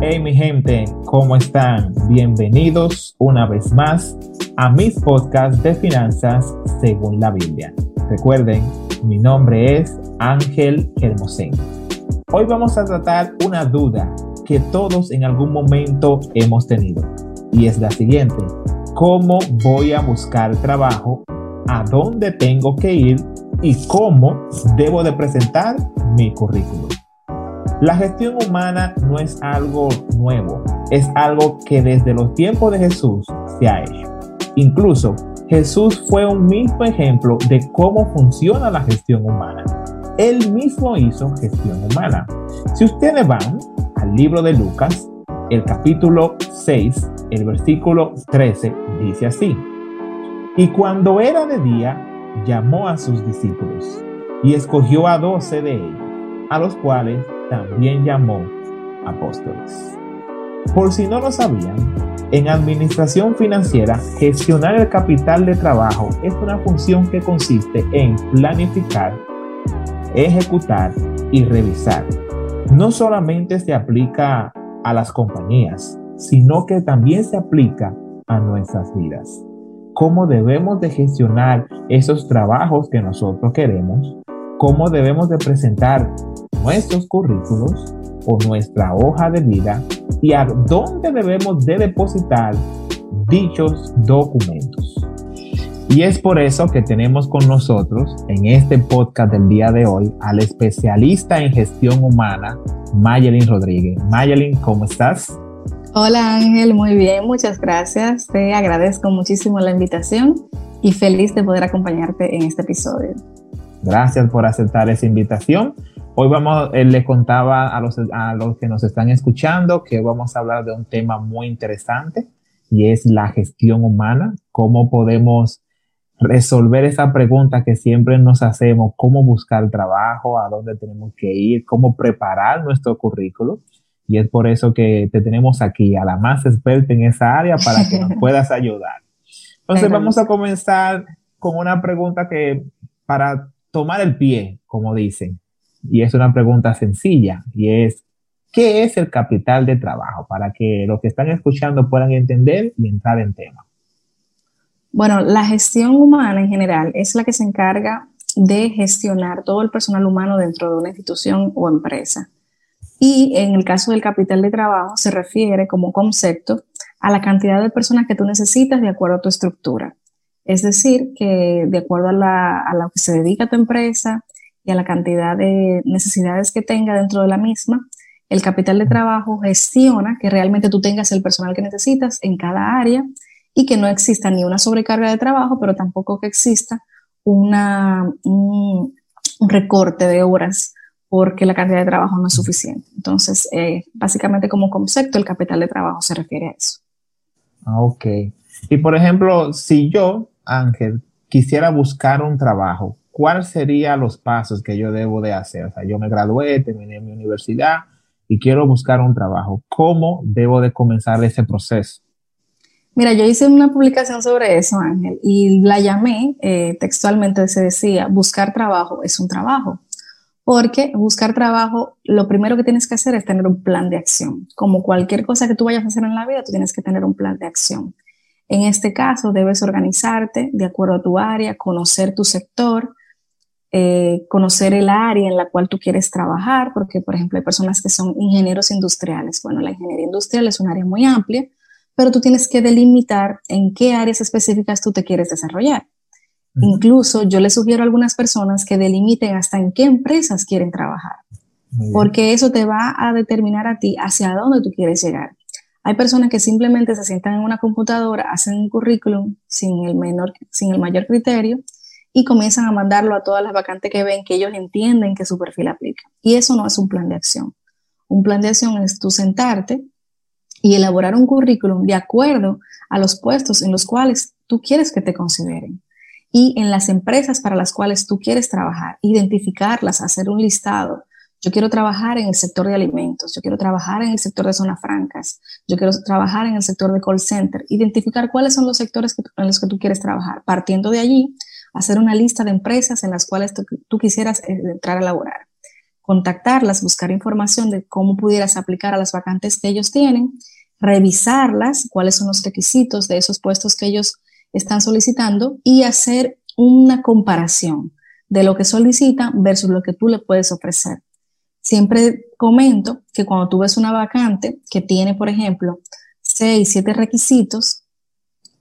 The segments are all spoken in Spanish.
Hey mi gente, ¿cómo están? Bienvenidos una vez más a mis podcasts de finanzas según la Biblia. Recuerden, mi nombre es Ángel Hermosén. Hoy vamos a tratar una duda que todos en algún momento hemos tenido y es la siguiente. ¿Cómo voy a buscar trabajo? ¿A dónde tengo que ir? ¿Y cómo debo de presentar mi currículum? La gestión humana no es algo nuevo, es algo que desde los tiempos de Jesús se ha hecho. Incluso Jesús fue un mismo ejemplo de cómo funciona la gestión humana. Él mismo hizo gestión humana. Si ustedes van al libro de Lucas, el capítulo 6, el versículo 13, dice así. Y cuando era de día, llamó a sus discípulos y escogió a doce de ellos, a los cuales también llamó apóstoles. Por si no lo sabían, en administración financiera, gestionar el capital de trabajo es una función que consiste en planificar, ejecutar y revisar. No solamente se aplica a las compañías, sino que también se aplica a nuestras vidas. Cómo debemos de gestionar esos trabajos que nosotros queremos, cómo debemos de presentar nuestros currículos o nuestra hoja de vida y a dónde debemos de depositar dichos documentos. Y es por eso que tenemos con nosotros en este podcast del día de hoy al especialista en gestión humana, Mayelin Rodríguez. Mayelin, ¿cómo estás? Hola Ángel, muy bien, muchas gracias. Te agradezco muchísimo la invitación y feliz de poder acompañarte en este episodio. Gracias por aceptar esa invitación. Hoy vamos, eh, le contaba a los, a los que nos están escuchando que vamos a hablar de un tema muy interesante y es la gestión humana, cómo podemos resolver esa pregunta que siempre nos hacemos, cómo buscar trabajo, a dónde tenemos que ir, cómo preparar nuestro currículo. Y es por eso que te tenemos aquí, a la más experta en esa área, para que nos puedas ayudar. Entonces vamos a comenzar con una pregunta que para tomar el pie, como dicen, y es una pregunta sencilla, y es, ¿qué es el capital de trabajo? Para que los que están escuchando puedan entender y entrar en tema. Bueno, la gestión humana en general es la que se encarga de gestionar todo el personal humano dentro de una institución o empresa. Y en el caso del capital de trabajo se refiere como concepto a la cantidad de personas que tú necesitas de acuerdo a tu estructura. Es decir, que de acuerdo a, la, a lo que se dedica a tu empresa y a la cantidad de necesidades que tenga dentro de la misma, el capital de trabajo gestiona que realmente tú tengas el personal que necesitas en cada área y que no exista ni una sobrecarga de trabajo, pero tampoco que exista una, un, recorte de horas porque la cantidad de trabajo no es suficiente. Entonces, eh, básicamente como concepto, el capital de trabajo se refiere a eso. Ah, ok. Y por ejemplo, si yo Ángel, quisiera buscar un trabajo, ¿cuáles serían los pasos que yo debo de hacer? O sea, yo me gradué, terminé mi universidad y quiero buscar un trabajo. ¿Cómo debo de comenzar ese proceso? Mira, yo hice una publicación sobre eso, Ángel, y la llamé, eh, textualmente se decía, buscar trabajo es un trabajo. Porque buscar trabajo, lo primero que tienes que hacer es tener un plan de acción. Como cualquier cosa que tú vayas a hacer en la vida, tú tienes que tener un plan de acción. En este caso, debes organizarte de acuerdo a tu área, conocer tu sector, eh, conocer el área en la cual tú quieres trabajar, porque, por ejemplo, hay personas que son ingenieros industriales. Bueno, la ingeniería industrial es un área muy amplia, pero tú tienes que delimitar en qué áreas específicas tú te quieres desarrollar. Incluso yo le sugiero a algunas personas que delimiten hasta en qué empresas quieren trabajar, porque eso te va a determinar a ti hacia dónde tú quieres llegar. Hay personas que simplemente se sientan en una computadora, hacen un currículum sin el, menor, sin el mayor criterio y comienzan a mandarlo a todas las vacantes que ven que ellos entienden que su perfil aplica. Y eso no es un plan de acción. Un plan de acción es tú sentarte y elaborar un currículum de acuerdo a los puestos en los cuales tú quieres que te consideren y en las empresas para las cuales tú quieres trabajar, identificarlas, hacer un listado yo quiero trabajar en el sector de alimentos, yo quiero trabajar en el sector de zonas francas, yo quiero trabajar en el sector de call center, identificar cuáles son los sectores en los que tú quieres trabajar. Partiendo de allí, hacer una lista de empresas en las cuales tú, quisieras eh, entrar a laborar. contactarlas, buscar información de cómo pudieras aplicar a las vacantes que ellos tienen, revisarlas, cuáles son los requisitos de esos puestos que ellos están solicitando y hacer una comparación de lo que solicitan versus lo que tú le puedes ofrecer. Siempre comento que cuando tú ves una vacante que tiene, por ejemplo, seis, siete requisitos,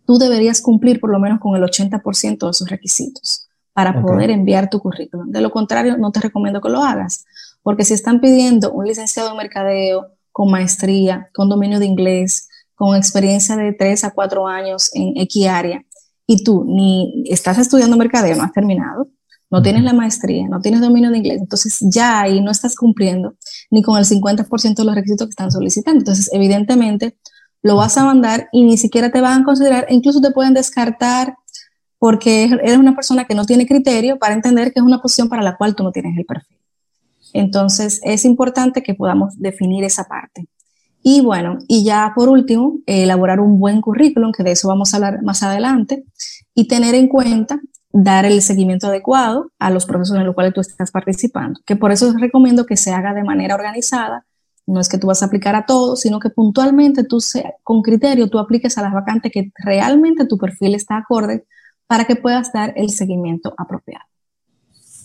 tú deberías cumplir por lo menos con el 80% de esos requisitos para poder enviar tu currículum. De lo contrario, no te recomiendo que lo hagas, porque si están pidiendo un licenciado en mercadeo con maestría, con dominio de inglés, con experiencia de tres a cuatro años en X área, y tú ni estás estudiando mercadeo, no has terminado, no tienes la maestría, no tienes dominio de inglés, entonces ya ahí no estás cumpliendo ni con el 50% de los requisitos que están solicitando. Entonces, evidentemente, lo vas a mandar y ni siquiera te van a considerar, incluso te pueden descartar porque eres una persona que no tiene criterio para entender que es una posición para la cual tú no tienes el perfil. Entonces, es importante que podamos definir esa parte. Y bueno, y ya por último, elaborar un buen currículum, que de eso vamos a hablar más adelante, y tener en cuenta dar el seguimiento adecuado a los procesos en los cuales tú estás participando. Que por eso recomiendo que se haga de manera organizada. No es que tú vas a aplicar a todo, sino que puntualmente tú, con criterio, tú apliques a las vacantes que realmente tu perfil está acorde para que puedas dar el seguimiento apropiado.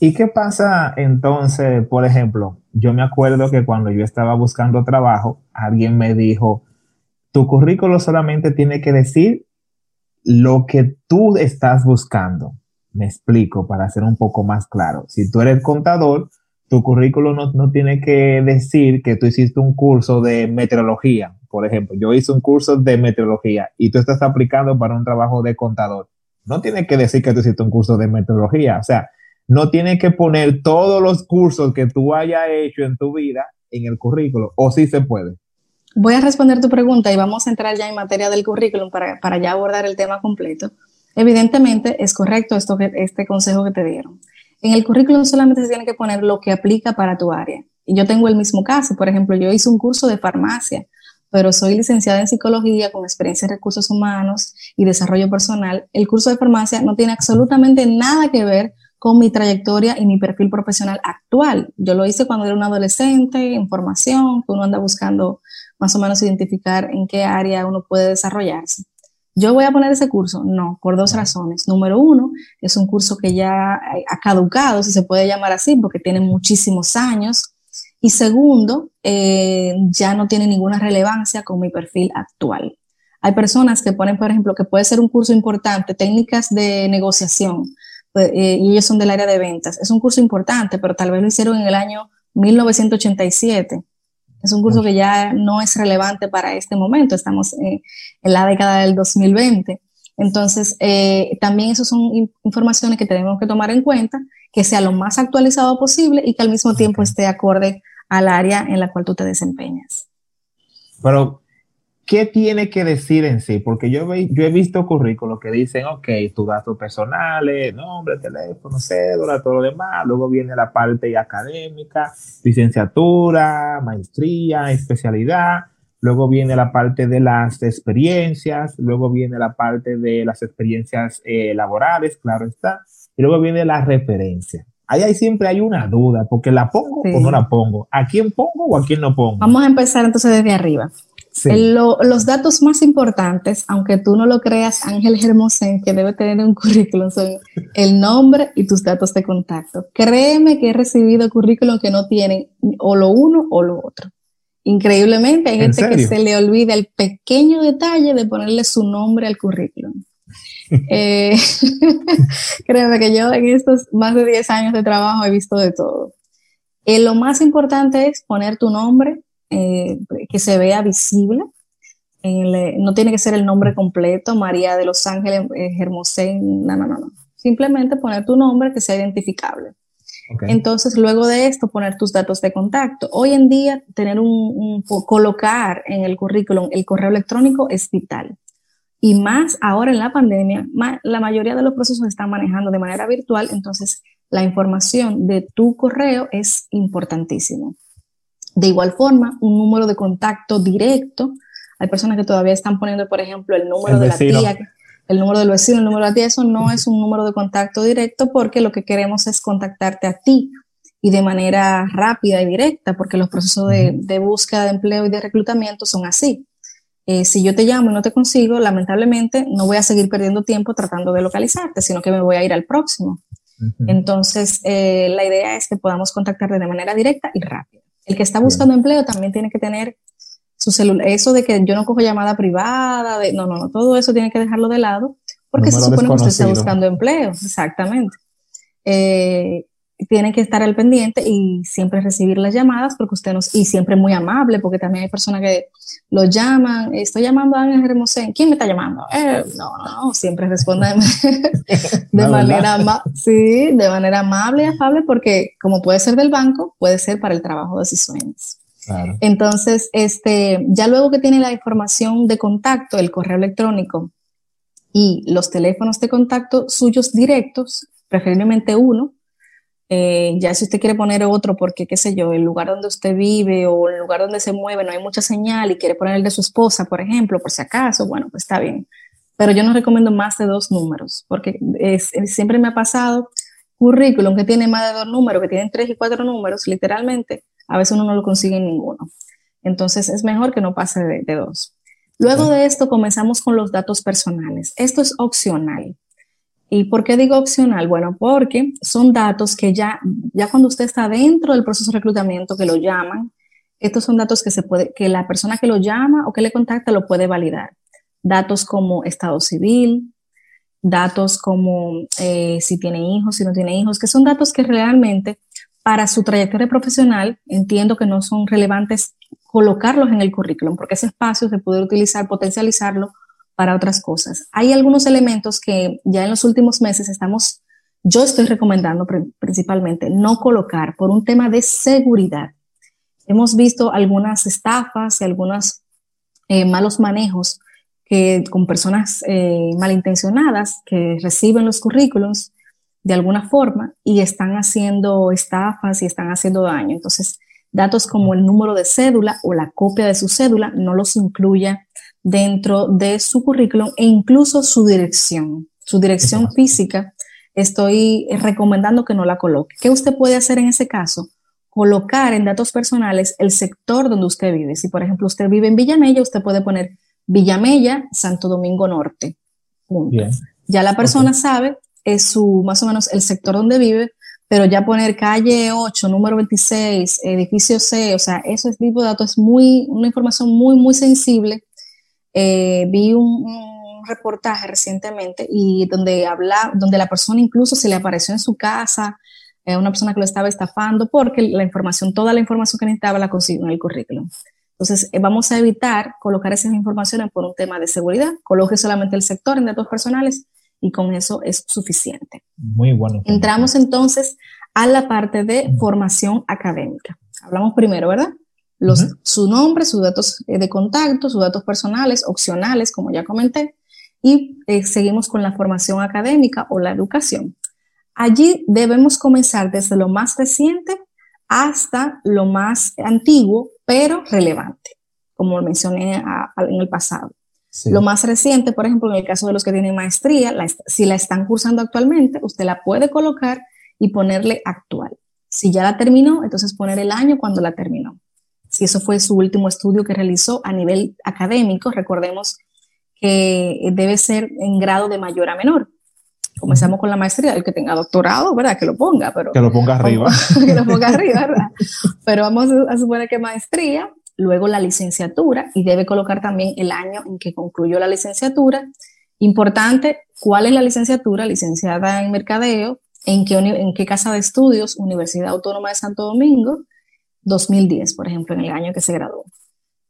¿Y qué pasa entonces, por ejemplo? Yo me acuerdo que cuando yo estaba buscando trabajo, alguien me dijo, tu currículo solamente tiene que decir lo que tú estás buscando. Me explico para ser un poco más claro. Si tú eres contador, tu currículo no, no, tiene que decir que tú hiciste un curso de meteorología. Por ejemplo, yo hice un curso de meteorología y tú estás aplicando para un trabajo de contador. No tiene que decir que tú hiciste un curso de meteorología. O sea, no tiene que poner todos los cursos que tú hayas hecho en tu vida en el currículo. O sí se puede. Voy a responder tu pregunta y vamos a entrar ya en materia del currículum para, para ya abordar el tema completo. Evidentemente es correcto esto que, este consejo que te dieron. En el currículum solamente se tiene que poner lo que aplica para tu área. Y yo tengo el mismo caso. Por ejemplo, yo hice un curso de farmacia, pero soy licenciada en psicología con experiencia en recursos humanos y desarrollo personal. El curso de farmacia no tiene absolutamente nada que ver con mi trayectoria y mi perfil profesional actual. Yo lo hice cuando era un adolescente, en formación, que uno anda buscando más o menos identificar en qué área uno puede desarrollarse. ¿Yo voy a poner ese curso? No, por dos razones. Número uno, es un curso que ya ha caducado, si se puede llamar así, porque tiene muchísimos años. Y segundo, eh, ya no tiene ninguna relevancia con mi perfil actual. Hay personas que ponen, por ejemplo, que puede ser un curso importante, técnicas de negociación, pues, eh, y ellos son del área de ventas. Es un curso importante, pero tal vez lo hicieron en el año 1987 es un curso que ya no es relevante para este momento, estamos en la década del 2020. Entonces, eh, también esas son informaciones que tenemos que tomar en cuenta, que sea lo más actualizado posible y que al mismo tiempo esté acorde al área en la cual tú te desempeñas. Pero ¿qué tiene que decir en sí? Porque yo, yo he visto currículos que dicen, ok, tus datos personales, nombre, teléfono, cédula, todo lo demás. Luego viene la parte académica, licenciatura, maestría, especialidad. Luego viene la parte de las experiencias. Luego viene la parte de las experiencias eh, laborales, claro está. Y luego viene la referencia. Ahí, ahí siempre hay una duda, porque la pongo o no la pongo. ¿A quién pongo o a quién no pongo? Vamos a empezar entonces desde arriba los datos más importantes, aunque tú no lo creas, Ángel Hermosén, que debe tener un currículum, son el nombre y tus datos de contacto. Créeme que he recibido currículum que no tienen o lo uno o lo otro. Increíblemente, hay gente que se le olvida el pequeño detalle de ponerle su nombre al currículum. eh, créeme que yo en estos más de 10 años de trabajo he visto de todo. Eh, lo más importante es poner tu nombre, eh, que se vea visible. no tiene que ser el nombre completo, María de los Ángeles eh, Hermosén, no, no, no, no. Simplemente poner tu nombre que sea identificable. Entonces, luego de esto, poner tus datos de contacto. Hoy en día, tener un, colocar en el currículum el correo electrónico es vital. Y más ahora en la pandemia, la mayoría de los procesos se están manejando de manera virtual, entonces la información de tu correo es importantísimo. De igual forma, un número de contacto directo. Hay personas que todavía están poniendo, por ejemplo, el número de la tía, el número del vecino, el número de la tía. Eso no es un número de contacto directo porque lo que queremos es contactarte a ti y de manera rápida y directa, porque los procesos de, búsqueda de empleo y de reclutamiento son así. Eh, si yo te llamo y no te consigo, lamentablemente no voy a seguir perdiendo tiempo tratando de localizarte, sino que me voy a ir al próximo. Entonces, eh, la idea es que podamos contactarte de manera directa y rápida. El que está buscando empleo también tiene que tener su celular, eso de que yo no cojo llamada privada, de, no, no, no, todo eso tiene que dejarlo de lado, porque se supone que usted está buscando empleo, exactamente. Eh, tienen que estar al pendiente y siempre recibir las llamadas porque usted nos, y siempre muy amable porque también hay personas que lo llaman, estoy llamando a Ángel Hermosén, ¿quién me está llamando? Eh, no, no, siempre responda de, manera, sí, de manera amable y afable porque como puede ser del banco, puede ser para el trabajo de sus sueños. Entonces, este, ya luego que tiene la información de contacto, el correo electrónico y los teléfonos de contacto suyos directos, preferiblemente uno, eh, ya si usted quiere poner otro porque, qué sé yo, el lugar donde usted vive o el lugar donde se mueve no hay mucha señal y quiere poner el de su esposa, por ejemplo, por si acaso, bueno, pues está bien. Pero yo no recomiendo más de dos números porque siempre me ha pasado currículum que tiene más de dos números, que tienen tres y cuatro números, literalmente, a veces uno no lo consigue en ninguno. Entonces es mejor que no pase de dos. Luego de esto comenzamos con los datos personales. Esto es opcional. ¿Y por qué digo opcional? Bueno, porque son datos que ya, ya cuando usted está dentro del proceso de reclutamiento, que lo llaman, estos son datos que, se puede, que la persona que lo llama o que le contacta lo puede validar. Datos como estado civil, datos como eh, si tiene hijos, si no tiene hijos, que son datos que realmente para su trayectoria profesional entiendo que no son relevantes colocarlos en el currículum, porque ese espacio se puede utilizar, potencializarlo para otras cosas. Hay algunos elementos que ya en los últimos meses estamos, yo estoy recomendando principalmente no colocar por un tema de seguridad. Hemos visto algunas estafas y algunos eh, malos manejos que con personas eh, malintencionadas que reciben los currículums de alguna forma y están haciendo estafas y están haciendo daño. Entonces, datos como el número de cédula o la copia de su cédula no los incluya dentro de su currículum e incluso su dirección, su dirección física, estoy recomendando que no la coloque. ¿Qué usted puede hacer en ese caso? Colocar en datos personales el sector donde usted vive. Si, por ejemplo, usted vive en Villamella, usted puede poner Villamella, Santo Domingo Norte. Ya la persona sabe, es su, más o menos el sector donde vive, pero ya poner calle 8, número 26, edificio C, o sea, ese tipo de datos es muy, una información muy, muy sensible eh, vi un, reportaje recientemente y donde habla, donde la persona incluso se le apareció en su casa, eh, una persona que lo estaba estafando, porque la información, toda la información que necesitaba la consiguió en el currículum. Entonces, eh, vamos a evitar colocar esas informaciones por un tema de seguridad. Coloque solamente el sector en datos personales y con eso es suficiente. Muy bueno. Entramos entonces a la parte de formación académica. Hablamos primero, ¿verdad? su nombre, sus datos eh, de contacto, sus datos personales, opcionales, como ya comenté, y eh, seguimos con la formación académica o la educación. Allí debemos comenzar desde lo más reciente hasta lo más antiguo, pero relevante, como mencioné en el pasado. Lo más reciente, por ejemplo, en el caso de los que tienen maestría, si la están cursando actualmente, usted la puede colocar y ponerle actual. Si ya la terminó, entonces poner el año cuando la terminó si eso fue su último estudio que realizó a nivel académico, recordemos que debe ser en grado de mayor a menor. Comenzamos con la maestría, el que tenga doctorado, ¿verdad? Que lo ponga, pero... Que lo ponga arriba. que lo ponga arriba, ¿verdad? Pero vamos a suponer que maestría, luego la licenciatura, y debe colocar también el año en que concluyó la licenciatura. Importante, ¿cuál es la licenciatura? Licenciada en Mercadeo, ¿en qué, en qué casa de estudios? Universidad Autónoma de Santo Domingo, 2010, por ejemplo, en el año que se graduó.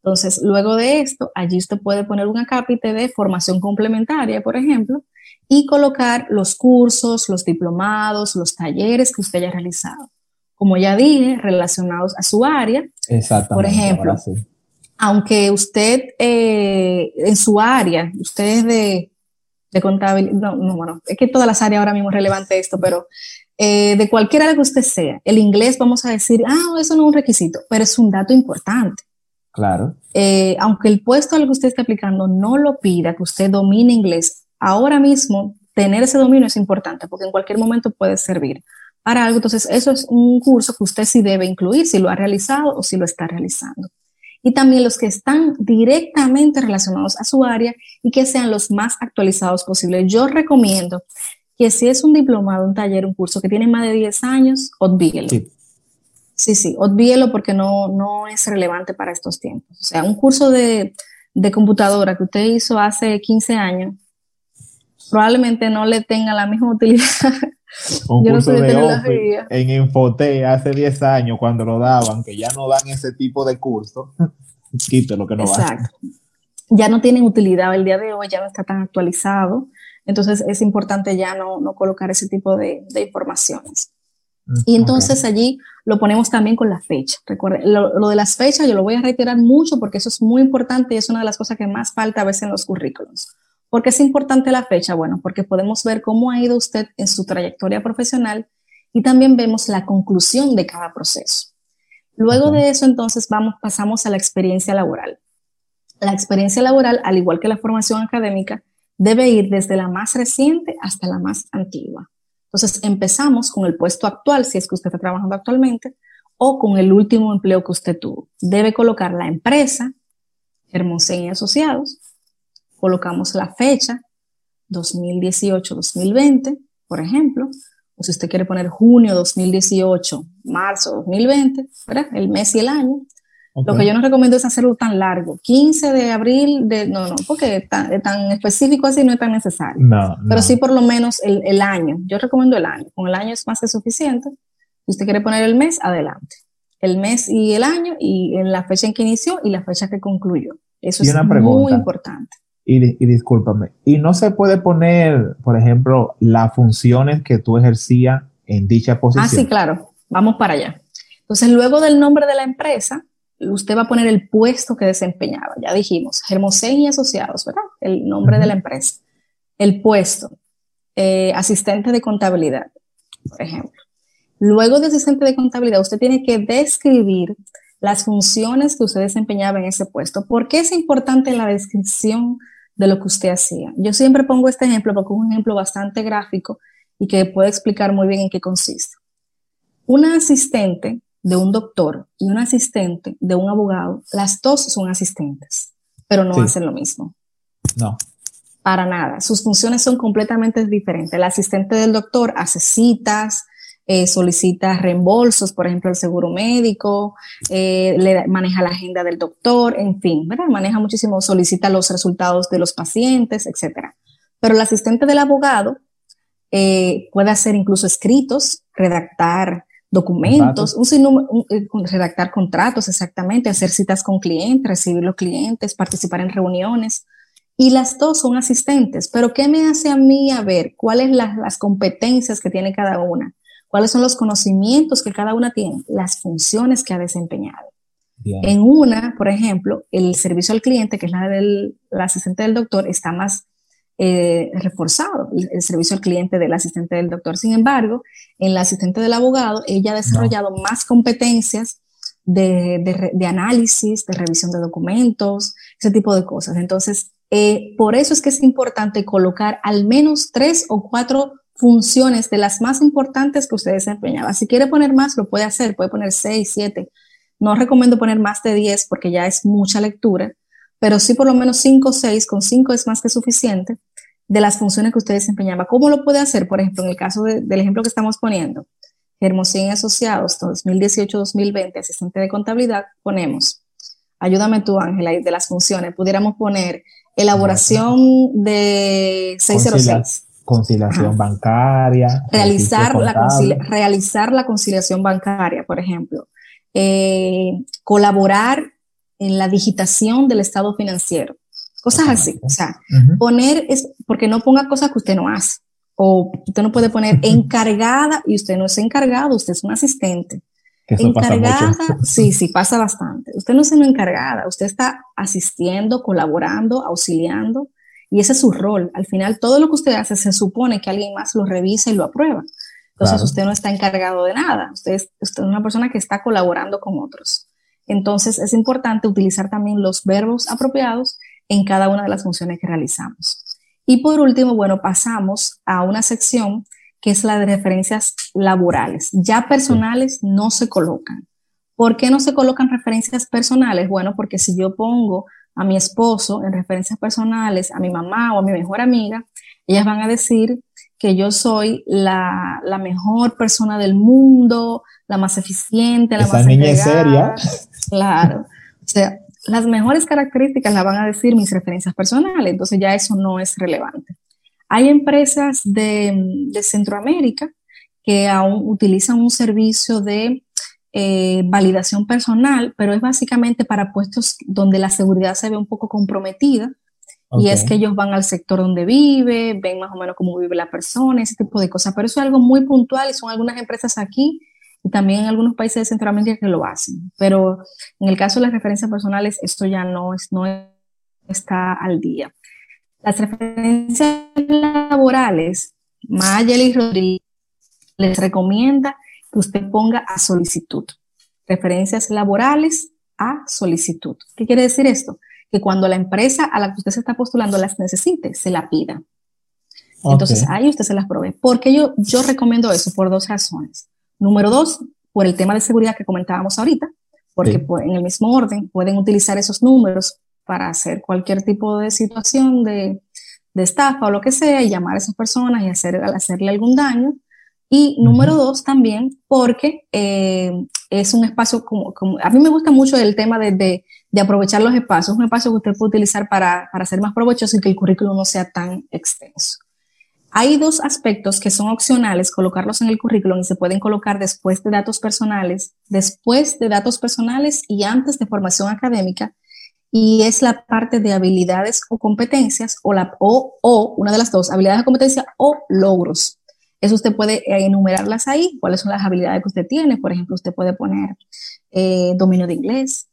Entonces, luego de esto, allí usted puede poner un acápite de formación complementaria, por ejemplo, y colocar los cursos, los diplomados, los talleres que usted haya realizado. Como ya dije, relacionados a su área. Exactamente. Por ejemplo, aunque usted eh, en su área, usted es de, de contabilidad, no, no, bueno, es que todas las áreas ahora mismo es relevante esto, pero eh, de cualquiera de que usted sea, el inglés vamos a decir, ah, eso no es un requisito, pero es un dato importante. Claro. Eh, aunque el puesto al que usted esté aplicando no lo pida, que usted domine inglés, ahora mismo tener ese dominio es importante porque en cualquier momento puede servir para algo. Entonces, eso es un curso que usted sí debe incluir, si lo ha realizado o si lo está realizando. Y también los que están directamente relacionados a su área y que sean los más actualizados posibles. Yo recomiendo que si es un diplomado, un taller, un curso que tiene más de 10 años, olvídelo. Sí. Sí, sí, porque no, no es relevante para estos tiempos. O sea, un curso de, de computadora que usted hizo hace 15 años, probablemente no le tenga la misma utilidad un curso de en Infote hace 10 años cuando lo daban, que ya no dan ese tipo de curso, lo que no Exacto. Ya no tienen utilidad el día de hoy, ya no está tan actualizado. Entonces es importante ya no, no colocar ese tipo de, de informaciones. Mm, y entonces allí lo ponemos también con la fecha. Recuerde, lo, lo, de las fechas yo lo voy a reiterar mucho porque eso es muy importante y es una de las cosas que más falta a veces en los currículums. ¿Por qué es importante la fecha? Bueno, porque podemos ver cómo ha ido usted en su trayectoria profesional y también vemos la conclusión de cada proceso. Luego de eso, entonces, vamos, pasamos a la experiencia laboral. La experiencia laboral, al igual que la formación académica, debe ir desde la más reciente hasta la más antigua. Entonces, empezamos con el puesto actual, si es que usted está trabajando actualmente, o con el último empleo que usted tuvo. Debe colocar la empresa, Hermosén y Asociados, colocamos la fecha, 2018-2020, por ejemplo, o si usted quiere poner junio 2018, marzo 2020, ¿verdad? El mes y el año. Lo que yo no recomiendo es hacerlo tan largo, 15 de abril, de, no, no, porque tan, tan específico así no es tan necesario. No, Pero sí por lo menos el, el, año. Yo recomiendo el año. Con el año es más que suficiente. Si usted quiere poner el mes, adelante. El mes y el año y la fecha en que inició y la fecha que concluyó. Eso es muy importante. Y, discúlpame, y no se puede poner, por ejemplo, las funciones que tú ejercías en dicha posición. Ah, sí, claro. Vamos para allá. Entonces, luego del nombre de la empresa, usted va a poner el puesto que desempeñaba. Ya dijimos, Hermosén y Asociados, ¿verdad? El nombre de la empresa. El puesto, eh, asistente de contabilidad, por ejemplo. Luego de asistente de contabilidad, usted tiene que describir las funciones que usted desempeñaba en ese puesto. ¿Por qué es importante la descripción de lo que usted hacía. Yo siempre pongo este ejemplo porque es un ejemplo bastante gráfico y que puede explicar muy bien en qué consiste. Una asistente de un doctor y un asistente de un abogado, las dos son asistentes, pero no hacen lo mismo. No. Para nada. Sus funciones son completamente diferentes. El asistente del doctor hace citas, eh, solicita reembolsos, por ejemplo, el seguro médico, eh, le maneja la agenda del doctor, en fin, ¿verdad? Maneja muchísimo, solicita los resultados de los pacientes, etcétera. Pero el asistente del abogado eh, puede hacer incluso escritos, redactar documentos, un, redactar contratos exactamente, hacer citas con clientes, recibir los clientes, participar en reuniones. Y las dos son asistentes, pero ¿qué me hace a mí a ver cuáles son las competencias que tiene cada una? Cuáles son los conocimientos que cada una tiene, las funciones que ha desempeñado. En una, por ejemplo, el servicio al cliente, que es la del asistente del doctor, está más eh, reforzado, el, servicio al cliente del asistente del doctor. Sin embargo, en la asistente del abogado, ella ha desarrollado más competencias de, análisis, de revisión de documentos, ese tipo de cosas. Entonces, eh, por eso es que es importante colocar al menos tres o cuatro funciones de las más importantes que usted desempeñaba. Si quiere poner más, lo puede hacer, puede poner 6, 7. No recomiendo poner más de 10 porque ya es mucha lectura, pero sí por lo menos 5 o 6, con 5 es más que suficiente de las funciones que usted desempeñaba. ¿Cómo lo puede hacer? Por ejemplo, en el caso del ejemplo que estamos poniendo, Hermosín Asociados 2018-2020, asistente de contabilidad, ponemos, ayúdame tú Ángela, de las funciones, pudiéramos poner elaboración de 606 conciliación bancaria. Realizar la, realizar la conciliación bancaria, por ejemplo. Eh, colaborar en la digitación del estado financiero. Cosas así. O sea, poner, es, porque no ponga cosas que usted no hace. O usted no puede poner encargada y usted no es encargado, usted es un asistente. encargada, sí, sí, pasa bastante. Usted no es una encargada, usted está asistiendo, colaborando, auxiliando y ese es su rol. Al final, todo lo que usted hace se supone que alguien más lo revisa y lo aprueba. Entonces, usted no está encargado de nada. Usted es, usted es una persona que está colaborando con otros. Entonces, es importante utilizar también los verbos apropiados en cada una de las funciones que realizamos. Y por último, bueno, pasamos a una sección que es la de referencias laborales. Ya personales no se colocan. ¿Por qué no se colocan referencias personales? Bueno, porque si yo pongo a mi esposo en referencias personales, a mi mamá o a mi mejor amiga, ellas van a decir que yo soy la, mejor persona del mundo, la más eficiente, la más niña seria. Claro. O sea, las mejores características las van a decir mis referencias personales, entonces ya eso no es relevante. Hay empresas de, Centroamérica que aún utilizan un servicio de eh, validación personal, pero es básicamente para puestos donde la seguridad se ve un poco comprometida. Y es que ellos van al sector donde vive, ven más o menos cómo vive la persona, ese tipo de cosas. Pero eso es algo muy puntual y son algunas empresas aquí y también en algunos países de Centroamérica que lo hacen. Pero en el caso de las referencias personales, esto ya no, es, no está al día. Las referencias laborales, Mayeli Rodríguez les recomienda que usted ponga a solicitud. Referencias laborales a solicitud. ¿Qué quiere decir esto? Que cuando la empresa a la que usted se está postulando las necesite, se la pida. Entonces ahí usted se las provee. ¿Por qué yo, yo recomiendo eso? Por dos razones. Número dos, por el tema de seguridad que comentábamos ahorita, porque en el mismo orden pueden utilizar esos números para hacer cualquier tipo de situación de, estafa o lo que sea y llamar a esas personas y hacer, hacerle algún daño. Y número dos también porque eh, es un espacio como, a mí me gusta mucho el tema de, aprovechar los espacios, un espacio que usted puede utilizar para, para ser más provechoso y que el currículum no sea tan extenso. Hay dos aspectos que son opcionales, colocarlos en el currículum y se pueden colocar después de datos personales, después de datos personales y antes de formación académica, y es la parte de habilidades o competencias o, la, o, o una de las dos, habilidades o competencias o logros. Eso usted puede eh, enumerarlas ahí, cuáles son las habilidades que usted tiene. Por ejemplo, usted puede poner eh, dominio de inglés,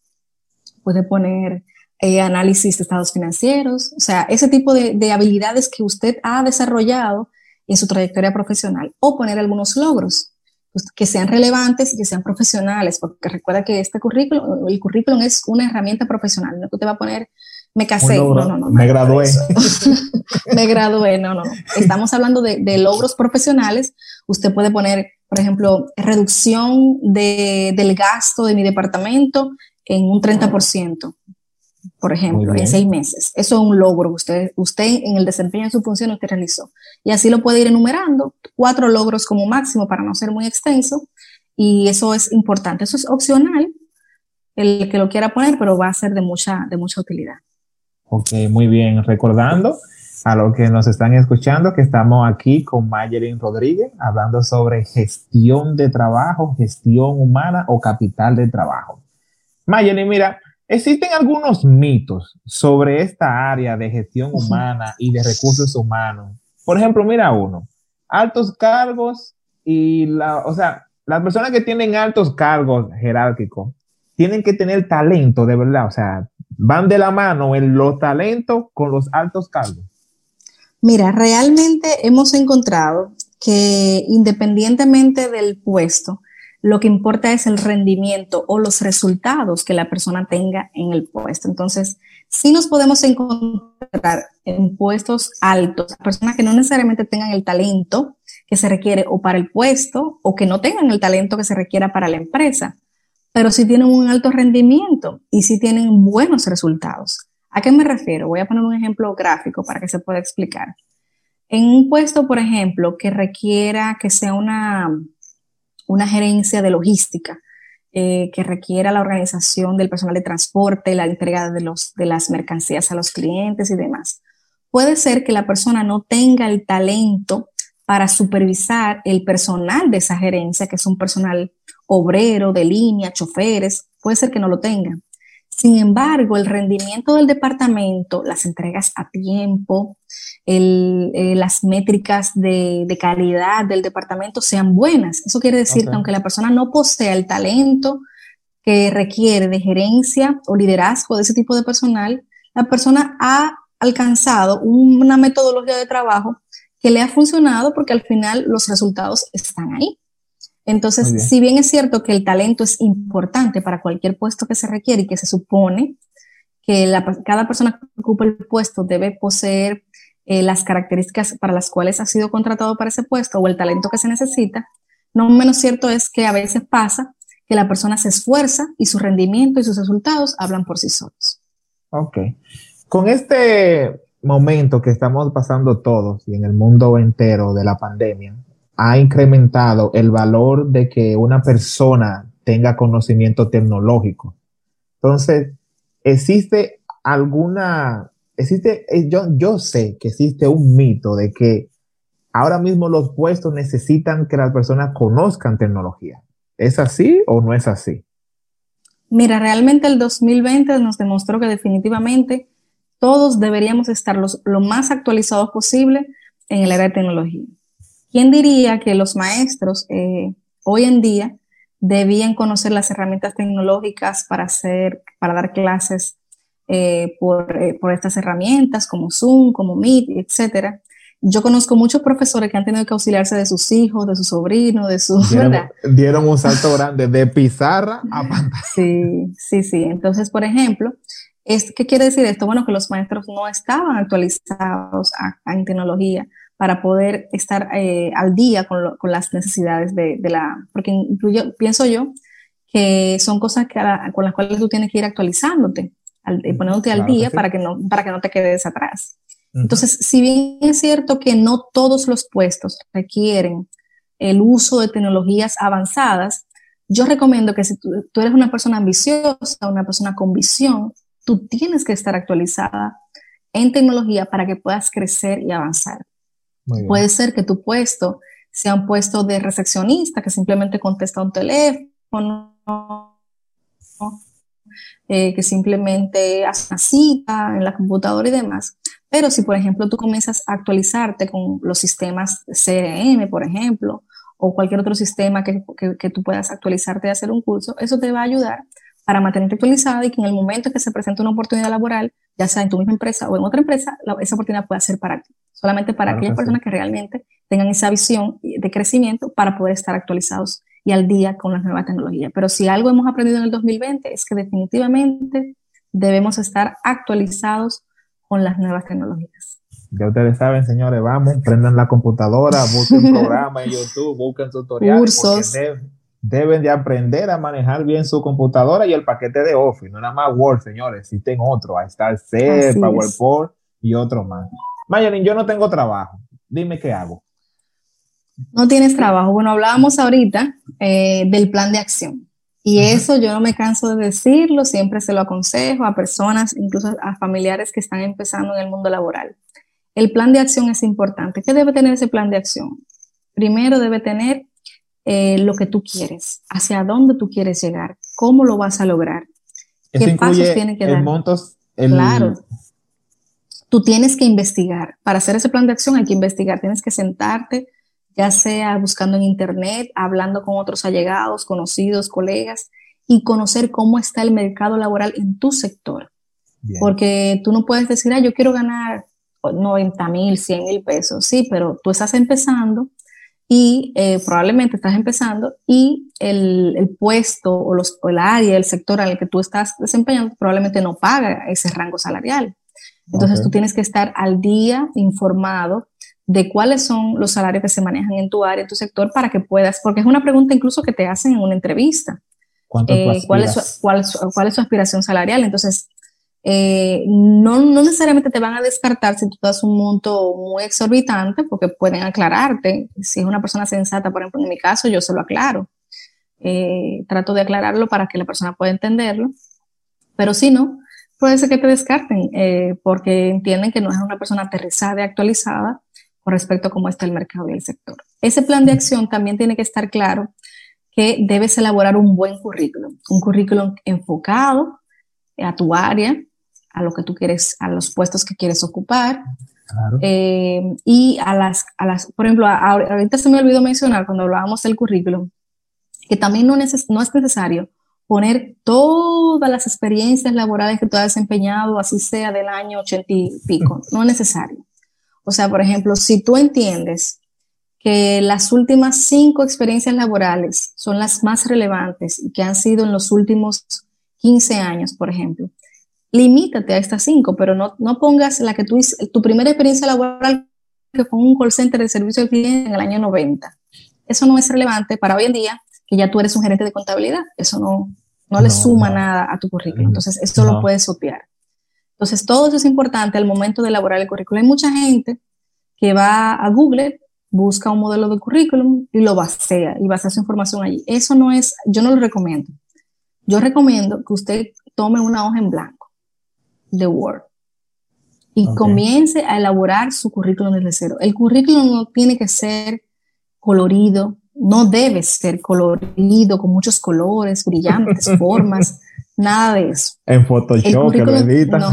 puede poner eh, análisis de estados financieros, o sea, ese tipo de, habilidades que usted ha desarrollado en su trayectoria profesional o poner algunos logros pues, que sean relevantes y que sean profesionales, porque recuerda que este currículum, el currículum es una herramienta profesional, no que usted va a poner me casé, no, no, no, me gradué. me gradué, no, no, no. Estamos hablando de, de, logros profesionales. Usted puede poner, por ejemplo, reducción de, del gasto de mi departamento en un 30% por ejemplo, en seis meses. Eso es un logro usted, usted en el desempeño de su función usted realizó. Y así lo puede ir enumerando, cuatro logros como máximo para no ser muy extenso. Y eso es importante. Eso es opcional, el que lo quiera poner, pero va a ser de mucha, de mucha utilidad. Ok, muy bien. Recordando a los que nos están escuchando que estamos aquí con Mayelin Rodríguez hablando sobre gestión de trabajo, gestión humana o capital de trabajo. Mayelin, mira, Existen algunos mitos sobre esta área de gestión humana y de recursos humanos. Por ejemplo, mira uno, altos cargos y la, o sea, las personas que tienen altos cargos jerárquicos tienen que tener talento de verdad, o sea, van de la mano en los talentos con los altos cargos. Mira, realmente hemos encontrado que independientemente del puesto, lo que importa es el rendimiento o los resultados que la persona tenga en el puesto. Entonces, sí nos podemos encontrar en puestos altos, personas que no necesariamente tengan el talento que se requiere o para el puesto o que no tengan el talento que se requiera para la empresa, pero sí tienen un alto rendimiento y sí tienen buenos resultados. ¿A qué me refiero? Voy a poner un ejemplo gráfico para que se pueda explicar. En un puesto, por ejemplo, que requiera que sea una una gerencia de logística eh, que requiera la organización del personal de transporte, la entrega de, los, de las mercancías a los clientes y demás. Puede ser que la persona no tenga el talento para supervisar el personal de esa gerencia, que es un personal obrero, de línea, choferes, puede ser que no lo tenga. Sin embargo, el rendimiento del departamento, las entregas a tiempo, eh, las métricas de, calidad del departamento sean buenas. Eso quiere decir que aunque la persona no posea el talento que requiere de gerencia o liderazgo de ese tipo de personal, la persona ha alcanzado una metodología de trabajo que le ha funcionado porque al final los resultados están ahí. Entonces, si bien es cierto que el talento es importante para cualquier puesto que se requiere y que se supone que cada persona que ocupa el puesto debe poseer eh, las características para las cuales ha sido contratado para ese puesto o el talento que se necesita, no menos cierto es que a veces pasa que la persona se esfuerza y su rendimiento y sus resultados hablan por sí solos. Ok. Con este momento que estamos pasando todos y en el mundo entero de la pandemia, ha incrementado el valor de que una persona tenga conocimiento tecnológico. Entonces, ¿existe alguna, existe, eh, yo, yo sé que existe un mito de que ahora mismo los puestos necesitan que las personas conozcan tecnología. ¿Es así o no es así? Mira, realmente el 2020 nos demostró que definitivamente todos deberíamos estar lo más actualizados posible en el área de tecnología. ¿Quién diría que los maestros eh, hoy en día debían conocer las herramientas tecnológicas para hacer, para dar clases eh, por, eh, por, estas herramientas como Zoom, como Meet, etcétera? Yo conozco muchos profesores que han tenido que auxiliarse de sus hijos, de sus sobrinos, de sus... Dieron, dieron un salto grande de pizarra a pantalla. Sí, sí, sí. Entonces, por ejemplo, ¿Qué quiere decir esto? Bueno, que los maestros no estaban actualizados en tecnología para poder estar eh, al día con, las necesidades de, la... Porque pienso yo que son cosas con las cuales tú tienes que ir actualizándote, eh, poniéndote al día para, que no, para que no te quedes atrás. Entonces, si bien es cierto que no todos los puestos requieren el uso de tecnologías avanzadas, yo recomiendo que si tú eres una persona ambiciosa, una persona con visión, tú tienes que estar actualizada en tecnología para que puedas crecer y avanzar. Puede ser que tu puesto sea un puesto de recepcionista que simplemente contesta un teléfono, eh, que simplemente hace una cita en la computadora y demás. Pero si, por ejemplo, tú comienzas a actualizarte con los sistemas CRM, por ejemplo, o cualquier otro sistema que, que tú puedas actualizarte y hacer un curso, eso te va a ayudar para mantenerte actualizada y que en el momento que se presente una oportunidad laboral, ya sea en tu misma empresa o en otra empresa, esa oportunidad pueda ser para ti. Solamente para aquellas personas que realmente tengan esa visión de crecimiento para poder estar actualizados y al día con las nuevas tecnologías. Pero si algo hemos aprendido en el 2020 es que definitivamente debemos estar actualizados con las nuevas tecnologías. Ya ustedes saben, señores, vamos, prendan la computadora, busquen programa en YouTube, busquen tutoriales. Cursos deben de aprender a manejar bien su computadora y el paquete de Office, no nada más Word, señores, existen otros, ahí está el C, PowerPoint y otro más. Mayelin, yo no tengo trabajo, dime qué hago. No tienes trabajo. Bueno, hablábamos ahorita eh, del plan de acción. Y eso yo no me canso de decirlo, siempre se lo aconsejo a personas, incluso a familiares que están empezando en el mundo laboral. El plan de acción es importante. ¿Qué debe tener ese plan de acción? Primero debe tener eh, lo que tú quieres, hacia dónde tú quieres llegar, cómo lo vas a lograr, qué pasos tienes que dar. Montos, Claro. Tú tienes que investigar. Para hacer ese plan de acción hay que investigar. Tienes que sentarte, ya sea buscando en internet, hablando con otros allegados, conocidos, colegas, y conocer cómo está el mercado laboral en tu sector. Porque tú no puedes decir, ah, yo quiero ganar 90 mil, 100 mil pesos. Sí, pero tú estás empezando y eh, probablemente estás empezando y el, puesto o, los, el área, el sector el que tú estás desempeñando probablemente no paga ese rango salarial. Entonces tú tienes que estar al día informado de cuáles son los salarios que se manejan en tu área, en tu sector, para que puedas, porque es una pregunta incluso que te hacen en una entrevista. Eh, ¿cuál, es cuál, ¿Cuál es su aspiración salarial? Entonces, eh, no, no, necesariamente te van a descartar si tú das un monto muy exorbitante, porque pueden aclararte. Si es una persona sensata, por ejemplo, en mi caso, yo se lo aclaro. Eh, trato de aclararlo para que la persona pueda entenderlo. Pero si no, puede ser que te descarten, eh, porque entienden que no es una persona aterrizada y actualizada con respecto a cómo está el mercado y el sector. Ese plan de acción también tiene que estar claro que debes elaborar un buen currículum, un currículum enfocado a tu área, a lo que tú quieres, a los puestos que quieres ocupar. Eh, y a las, a las, por ejemplo, ahorita se me olvidó mencionar cuando hablábamos del currículum, que también no, no es necesario poner todas las experiencias laborales que tú has desempeñado, así sea del año ochenta y pico, no es necesario. O sea, por ejemplo, si tú entiendes que las últimas cinco experiencias laborales son las más relevantes y que han sido en los últimos 15 años, por ejemplo, limítate a estas cinco, pero no, no pongas la que tú, tu primera experiencia laboral que fue un call center de servicio al cliente en el año 90. Eso no es relevante para hoy en día, que ya tú eres un gerente de contabilidad. Eso no, no le suma nada a tu currículum. Entonces, eso lo puedes obviar. Entonces, todo eso es importante al momento de elaborar el currículum. Hay mucha gente que va a Google, busca un modelo de currículum y lo basea y basa su información allí. Eso no es, yo no lo recomiendo. Yo recomiendo que usted tome una hoja en blanco de Word y comience a elaborar su currículum desde cero. El currículum no tiene que ser colorido, no debe ser colorido con muchos colores, brillantes, formas, nada de eso. En Photoshop, que lo No,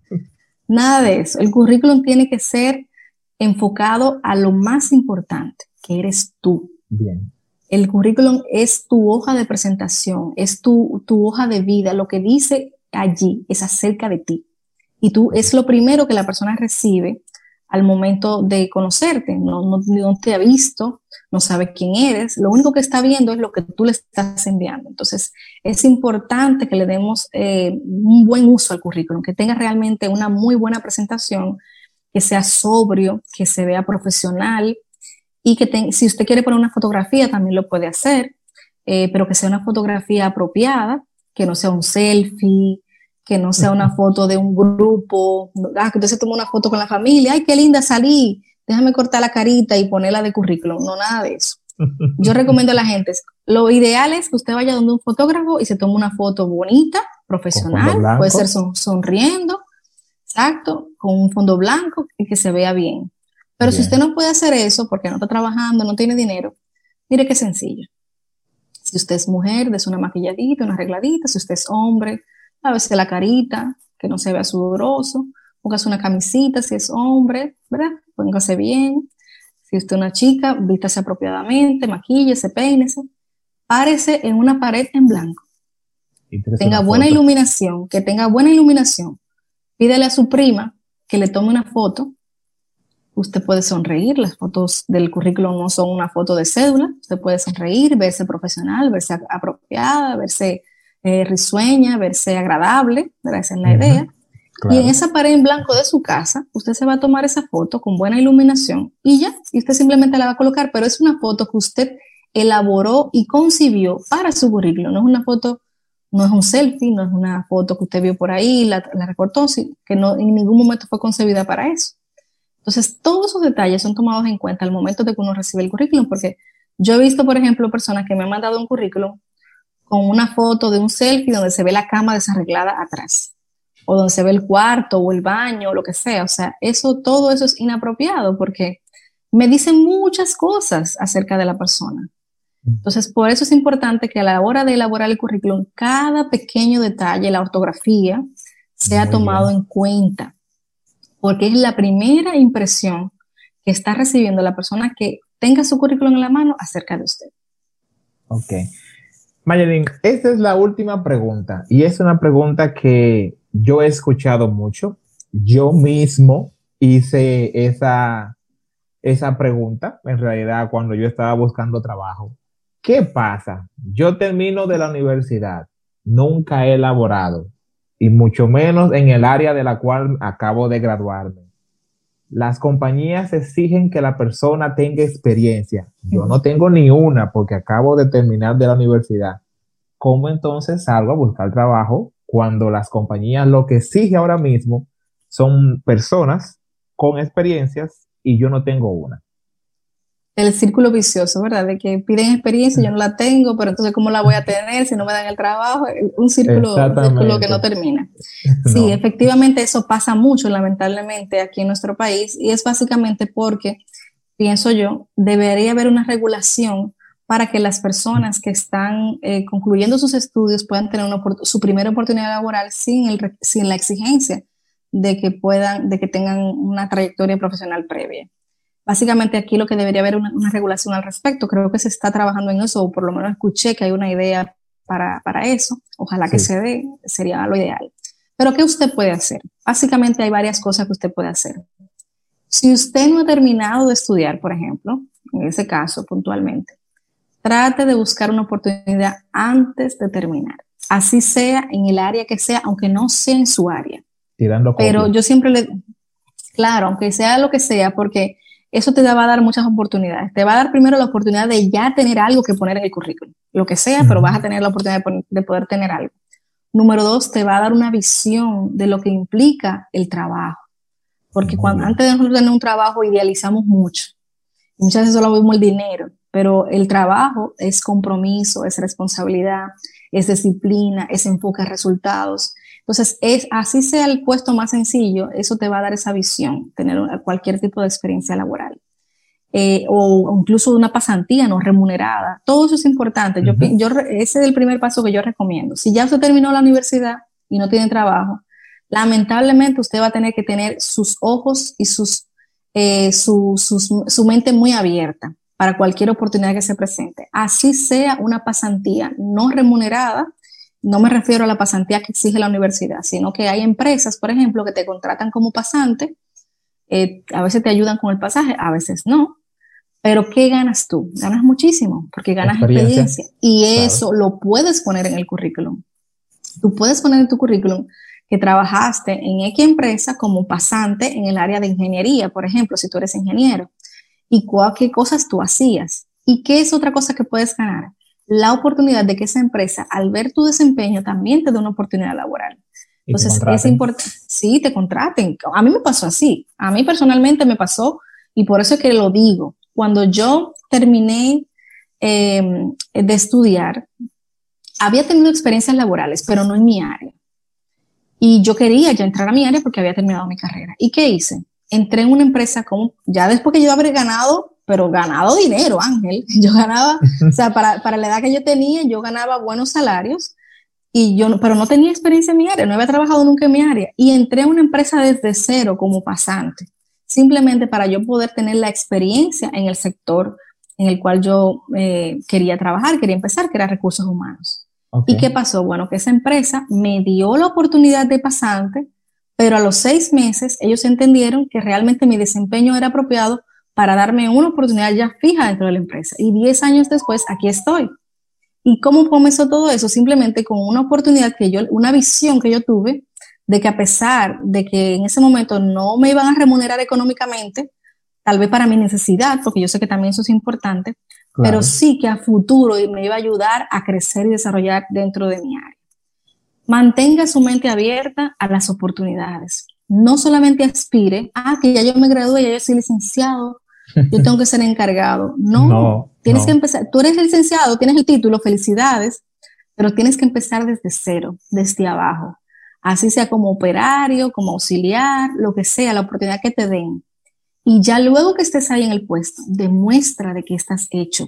nada de eso. El currículum tiene que ser enfocado a lo más importante, que eres tú. Bien. El currículum es tu hoja de presentación, es tu, tu hoja de vida, lo que dice allí es acerca de ti. Y tú es lo primero que la persona recibe al momento de conocerte. No, no, te ha visto, no sabe quién eres. Lo único que está viendo es lo que tú le estás enviando. Entonces, es importante que le demos eh, un buen uso al currículum, que tenga realmente una muy buena presentación, que sea sobrio, que se vea profesional y que si usted quiere poner una fotografía también lo puede hacer, eh, pero que sea una fotografía apropiada, que no sea un selfie, que no sea una foto de un grupo, ah, que usted se toma una foto con la familia, ay, qué linda salí, déjame cortar la carita y ponerla de currículum, no nada de eso. Yo recomiendo a la gente, lo ideal es que usted vaya donde un fotógrafo y se tome una foto bonita, profesional, puede ser sonriendo, exacto, con un fondo blanco y que se vea bien. Pero si usted no puede hacer eso porque no está trabajando, no tiene dinero, mire qué sencillo. Si usted es mujer, des una maquilladita, una arregladita. Si usted es hombre, veces la carita, que no se vea sudoroso. Póngase una camisita si es hombre, ¿verdad? Póngase bien. Si usted es una chica, vístase apropiadamente, maquíllese, peínese. Párese en una pared en blanco. Tenga buena iluminación, que tenga buena iluminación. Pídele a su prima que le tome una foto Usted puede sonreír, las fotos del currículum no son una foto de cédula, usted puede sonreír, verse profesional, verse apropiada, verse eh, risueña, verse agradable, esa es la idea. Y en esa pared en blanco de su casa, usted se va a tomar esa foto con buena iluminación y ya, y usted simplemente la va a colocar, pero es una foto que usted elaboró y concibió para su currículum, no es una foto, no es un selfie, no es una foto que usted vio por ahí, la, la recortó, que no, en ningún momento fue concebida para eso. Entonces, todos esos detalles son tomados en cuenta al momento de que uno recibe el currículum, porque yo he visto, por ejemplo, personas que me han mandado un currículum con una foto de un selfie donde se ve la cama desarreglada atrás, o donde se ve el cuarto o el baño, o lo que sea. O sea, eso, todo eso es inapropiado porque me dicen muchas cosas acerca de la persona. Entonces, por eso es importante que a la hora de elaborar el currículum, cada pequeño detalle, la ortografía, sea tomado en cuenta porque es la primera impresión que está recibiendo la persona que tenga su currículum en la mano acerca de usted. Ok. Mayelin, esta es la última pregunta y es una pregunta que yo he escuchado mucho. Yo mismo hice esa, esa pregunta, en realidad, cuando yo estaba buscando trabajo. ¿Qué pasa? Yo termino de la universidad, nunca he elaborado y mucho menos en el área de la cual acabo de graduarme. Las compañías exigen que la persona tenga experiencia. Yo no tengo ni una porque acabo de terminar de la universidad. ¿Cómo entonces salgo a buscar trabajo cuando las compañías lo que exige ahora mismo son personas con experiencias y yo no tengo una? El círculo vicioso, ¿verdad? De que piden experiencia, yo no la tengo, pero entonces ¿cómo la voy a tener si no me dan el trabajo? Un círculo, que no termina. Sí, efectivamente eso pasa mucho, lamentablemente, aquí en nuestro país y es básicamente porque, pienso yo, debería haber una regulación para que las personas que están eh, concluyendo sus estudios puedan tener su primera oportunidad laboral sin, el, sin la exigencia de que puedan, de que tengan una trayectoria profesional previa. Básicamente aquí lo que debería haber una, una regulación al respecto. Creo que se está trabajando en eso, o por lo menos escuché que hay una idea para, para eso. Ojalá que se dé, sería lo ideal. Pero ¿qué usted puede hacer? Básicamente hay varias cosas que usted puede hacer. Si usted no ha terminado de estudiar, por ejemplo, en ese caso puntualmente, trate de buscar una oportunidad antes de terminar. así sea en el área que sea, aunque no sea en su área. Tirando Pero yo siempre le, claro, aunque sea lo que sea, porque eso te va a dar muchas oportunidades. Te va a dar primero la oportunidad de ya tener algo que poner en el currículum, lo que sea, pero vas a tener la oportunidad de, poder tener algo. Número dos, te va a dar una visión de lo que implica el trabajo. Porque cuando, antes de nosotros tener un trabajo, idealizamos mucho. Muchas veces solo vemos el dinero, pero el trabajo es compromiso, es responsabilidad, es disciplina, es enfoque a resultados. Entonces, es, así sea el puesto más sencillo, eso te va a dar esa visión, tener cualquier tipo de experiencia laboral. Eh, o incluso una pasantía no remunerada. Todo eso es importante. yo, yo, ese es el primer paso que yo recomiendo. Si ya usted terminó la universidad y no tiene trabajo, lamentablemente usted va a tener que tener sus ojos y sus, eh, su, su mente muy abierta para cualquier oportunidad que se presente. Así sea una pasantía no remunerada, no me refiero a la pasantía que exige la universidad, sino que hay empresas, por ejemplo, que te contratan como pasante, eh, a veces te ayudan con el pasaje, a veces no, pero ¿qué ganas tú? Ganas muchísimo, porque ganas experiencia, y eso lo puedes poner en el currículum. Tú puedes poner en tu currículum que trabajaste en X empresa como pasante en el área de ingeniería, por ejemplo, si tú eres ingeniero, y qué cosas tú hacías. ¿Y qué es otra cosa que puedes ganar? La oportunidad de que esa empresa, al ver tu desempeño, también te dé una oportunidad laboral. Entonces, es importante, sí, te contraten. A mí me pasó así, a mí personalmente me pasó y por eso es que lo digo. Cuando yo terminé em, de estudiar, había tenido experiencias laborales, pero no en mi área. Y yo quería ya entrar a mi área porque había terminado mi carrera. ¿Y qué hice? Entré en una empresa como, ya después que yo habría ganado pero ganado dinero, Ángel. Yo ganaba, o sea, para, para, la edad que yo tenía, yo ganaba buenos salarios, y yo, pero no tenía experiencia en mi área, no había trabajado nunca en mi área, y entré a una empresa desde cero como pasante, simplemente para yo poder tener la experiencia en el sector en el cual yo eh, quería trabajar, quería empezar, que era recursos humanos. ¿Y qué pasó? Bueno, que esa empresa me dio la oportunidad de pasante, pero a los seis meses ellos entendieron que realmente mi desempeño era apropiado para darme una oportunidad ya fija dentro de la empresa. Y 10 años después, aquí estoy. ¿Y cómo comenzó todo eso? Simplemente con una oportunidad que yo, una visión que yo tuve de que a pesar de que en ese momento no me iban a remunerar económicamente, tal vez para mi necesidad, porque yo sé que también eso es importante, pero sí que a futuro me iba a ayudar a crecer y desarrollar dentro de mi área. Mantenga su mente abierta a las oportunidades no solamente aspire, ah, que ya yo me gradué, ya yo soy licenciado, yo tengo que ser encargado. No, tienes que empezar, tú eres licenciado, tienes el título, felicidades, pero tienes que empezar desde cero, desde abajo. Así sea como operario, como auxiliar, lo que sea, la oportunidad que te den. Y ya luego que estés ahí en el puesto, demuestra de qué estás hecho.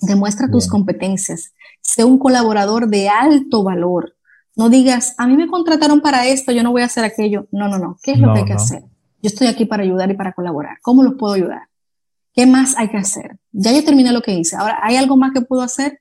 Demuestra tus competencias. Sé un colaborador de alto valor. No digas, a mí me contrataron para esto, yo no voy a hacer aquello. No, no, no. ¿Qué es lo que hay que hacer? Yo estoy aquí para ayudar y para colaborar. ¿Cómo los puedo ayudar? ¿Qué más hay que hacer? Ya yo terminé lo que hice. Ahora, ¿hay algo más que puedo hacer?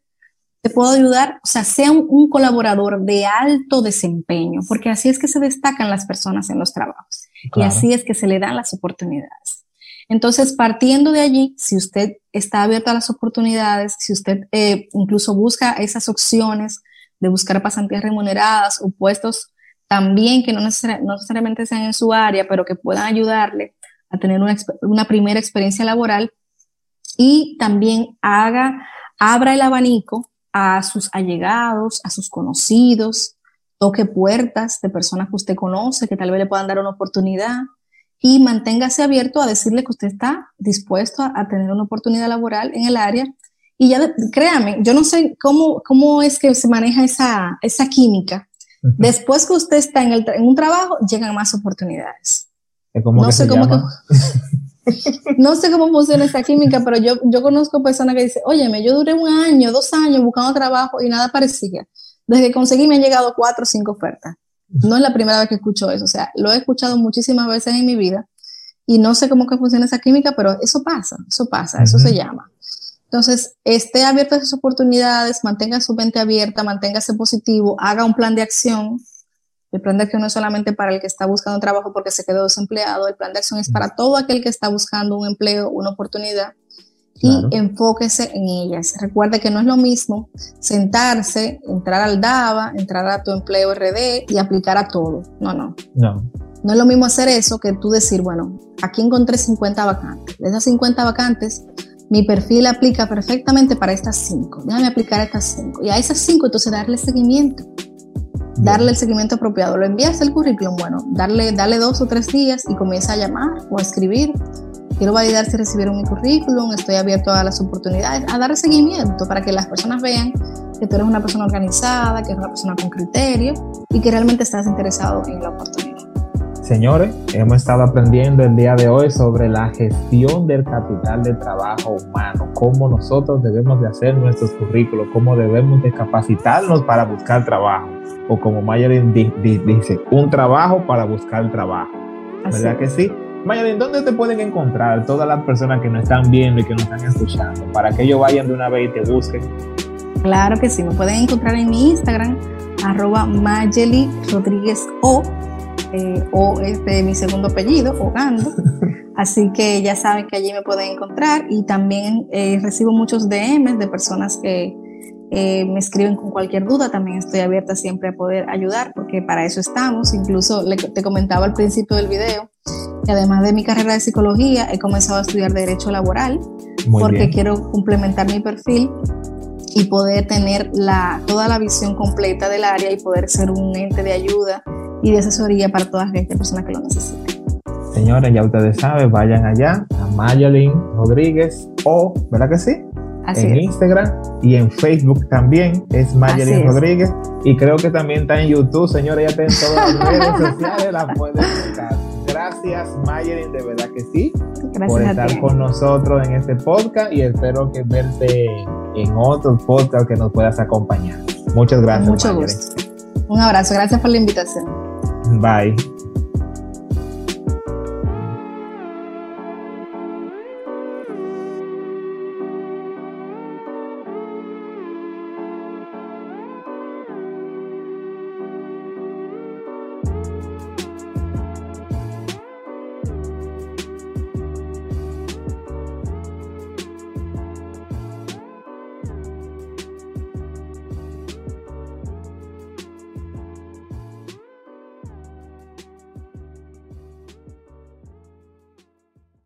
¿Te puedo ayudar? O sea, sea un, colaborador de alto desempeño, porque así es que se destacan las personas en los trabajos y así es que se le dan las oportunidades. Entonces, partiendo de allí, si usted está abierto a las oportunidades, si usted eh, incluso busca esas opciones, de buscar pasantías remuneradas o puestos también que no, necesariamente sean en su área, pero que puedan ayudarle a tener una, primera experiencia laboral y también haga, abra el abanico a sus allegados, a sus conocidos, toque puertas de personas que usted conoce, que tal vez le puedan dar una oportunidad y manténgase abierto a decirle que usted está dispuesto a tener una oportunidad laboral en el área y ya, créame, yo no sé cómo, cómo es que se maneja esa, esa química. Después que usted está en, el, en un trabajo, llegan más oportunidades. no, sé cómo no sé cómo funciona esa química, pero yo, yo conozco personas que dicen, óyeme, yo duré un año, dos años buscando trabajo y nada parecía. Desde que conseguí me han llegado cuatro o cinco ofertas. No es la primera vez que escucho eso, o sea, lo he escuchado muchísimas veces en mi vida y no sé cómo que funciona esa química, pero eso pasa, eso pasa, eso se llama. Entonces, esté abierto a esas oportunidades, mantenga su mente abierta, manténgase positivo, haga un plan de acción. El plan de acción no es solamente para el que está buscando trabajo porque se quedó desempleado, el plan de acción es para todo aquel que está buscando un empleo, una oportunidad. y enfóquese en ellas. Recuerde que no es lo mismo sentarse, entrar al DAVA, entrar a tu empleo RD y aplicar a todo. No, no. No. No es lo mismo hacer eso que tú decir, bueno, aquí encontré 50 vacantes. De esas 50 vacantes, mi perfil aplica perfectamente para estas 5. Déjame aplicar estas 5. Y a esas 5, entonces darle seguimiento. Darle el seguimiento apropiado. Lo envías el currículum, bueno, darle, darle dos o tres días y comienza a llamar o a escribir quiero validar si recibieron mi currículum, estoy abierto a las oportunidades, a dar seguimiento para que las personas vean que tú eres una persona organizada, que eres una persona con criterio y que realmente estás interesado en la oportunidad. Señores, hemos estado aprendiendo el día de hoy sobre la gestión del capital de trabajo humano, cómo nosotros debemos de hacer nuestros currículos, cómo debemos de capacitarnos para buscar trabajo, o como Mayerin dice, un trabajo para buscar trabajo. ¿Verdad que sí? Mayalin, ¿dónde te pueden encontrar todas las personas que nos están viendo y que nos están escuchando? Para que ellos vayan de una vez y te busquen. Claro que sí, me pueden encontrar en mi Instagram, arroba Mayeli Rodríguez O, eh, O es de mi segundo apellido, Ogando. Así que ya saben que allí me pueden encontrar y también eh, recibo muchos DMs de personas que eh, me escriben con cualquier duda, también estoy abierta siempre a poder ayudar porque para eso estamos. Incluso te comentaba al principio del video que además de mi carrera de psicología he comenzado a estudiar derecho laboral porque quiero complementar mi perfil y poder tener la, toda la visión completa del área y poder ser un ente de ayuda y de asesoría para todas aquellas personas que lo necesiten. Señores, ya ustedes saben, vayan allá a Mayalin Rodríguez o, ¿verdad que sí? en Instagram y en Facebook también es Mayelin Rodríguez. Y creo que también está en YouTube, señores, ya está en todas las redes sociales, la pueden buscar. Gracias, Mayelin, de verdad que sí, por estar con nosotros en este podcast y espero que verte en otro podcast que nos puedas acompañar. Muchas gracias. Mucho gusto. Un abrazo, gracias por la invitación. Bye.